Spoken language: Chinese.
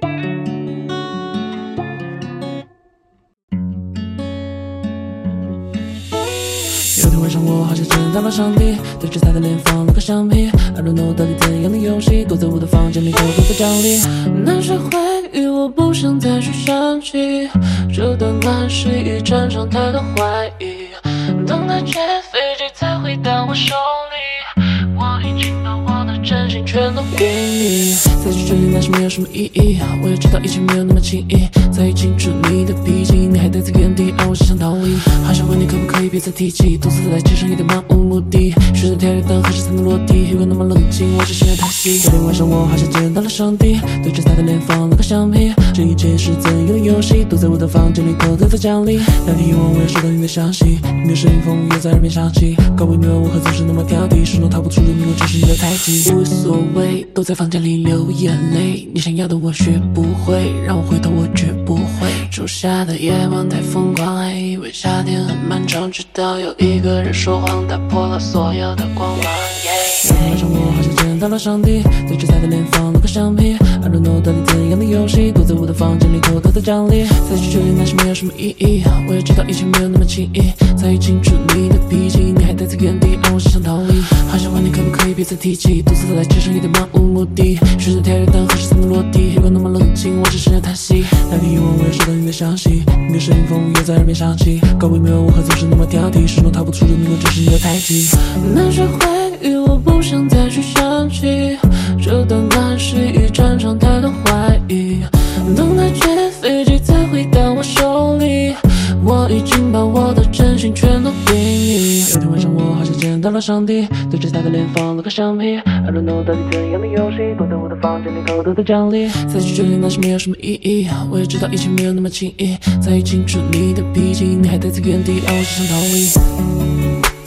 有天晚上，我好像见到了上帝，对着他的脸放了个橡皮。I don't know 到底怎样的游戏，躲在我的房间里偷偷的奖励。那些回忆，我不想再去想起，这段关系一战场太多怀疑。等待接飞机才回到我手全都给你。再去追你那是没有什么意义，我也知道一切没有那么轻易。在意清楚你的脾气，待在原地，而我只想逃离。好想问你可不可以别再提起，独自走在街上有点漫无目的。选择跳跃灯，何时才能落地？月光那么冷静，我只想要叹息。昨天晚上我好像见到了上帝，对着他的脸放了个橡皮。这一切是怎样的游戏？躲在我的房间里偷偷的奖励。那天夜晚我又收到你的消息，你的声音风又在耳边响起。搞不明白我何总是那么挑剔，始终逃不出的迷我就是你的太极。无所谓，都在房间里流眼泪。你想要的我学不会，让我回头我绝不会。仲夏的夜晚太疯狂，还以为夏天很漫长，直到有一个人说谎，打破了所有的光芒。那天晚上我好像见到了上帝，对着他的脸放了个橡皮。I don't know 到底怎样的游戏，躲在我的房间里偷偷的奖励。再去追恋那是没有什么意义，我也知道一切没有那么轻易。在意清楚你的脾气，你还待在原地，而我只想逃离。好想问你可不可以别再提起，独自走在街上有点漫无目的。选择跳跃灯，何时才能落地？月光那么冷静，我只剩下叹息。那天夜晚我又收到你的消息，你的声音仿佛又在耳边响起。搞不明白我何总是那么挑剔，始终逃不出这迷我就是你的太极。那些回忆我不想再去想起，这段关系已战场太多怀疑。等待接飞机再回到我手里，我已经把我的真心全都给你。有天晚上见到了上帝，对着他的脸放了个橡皮。I don't know 到底怎样的游戏，躲在我的房间里偷偷的奖励。再去决定那些没有什么意义，我也知道一切没有那么轻易。在意清楚你的脾气，你还待在原地，而我只想逃离。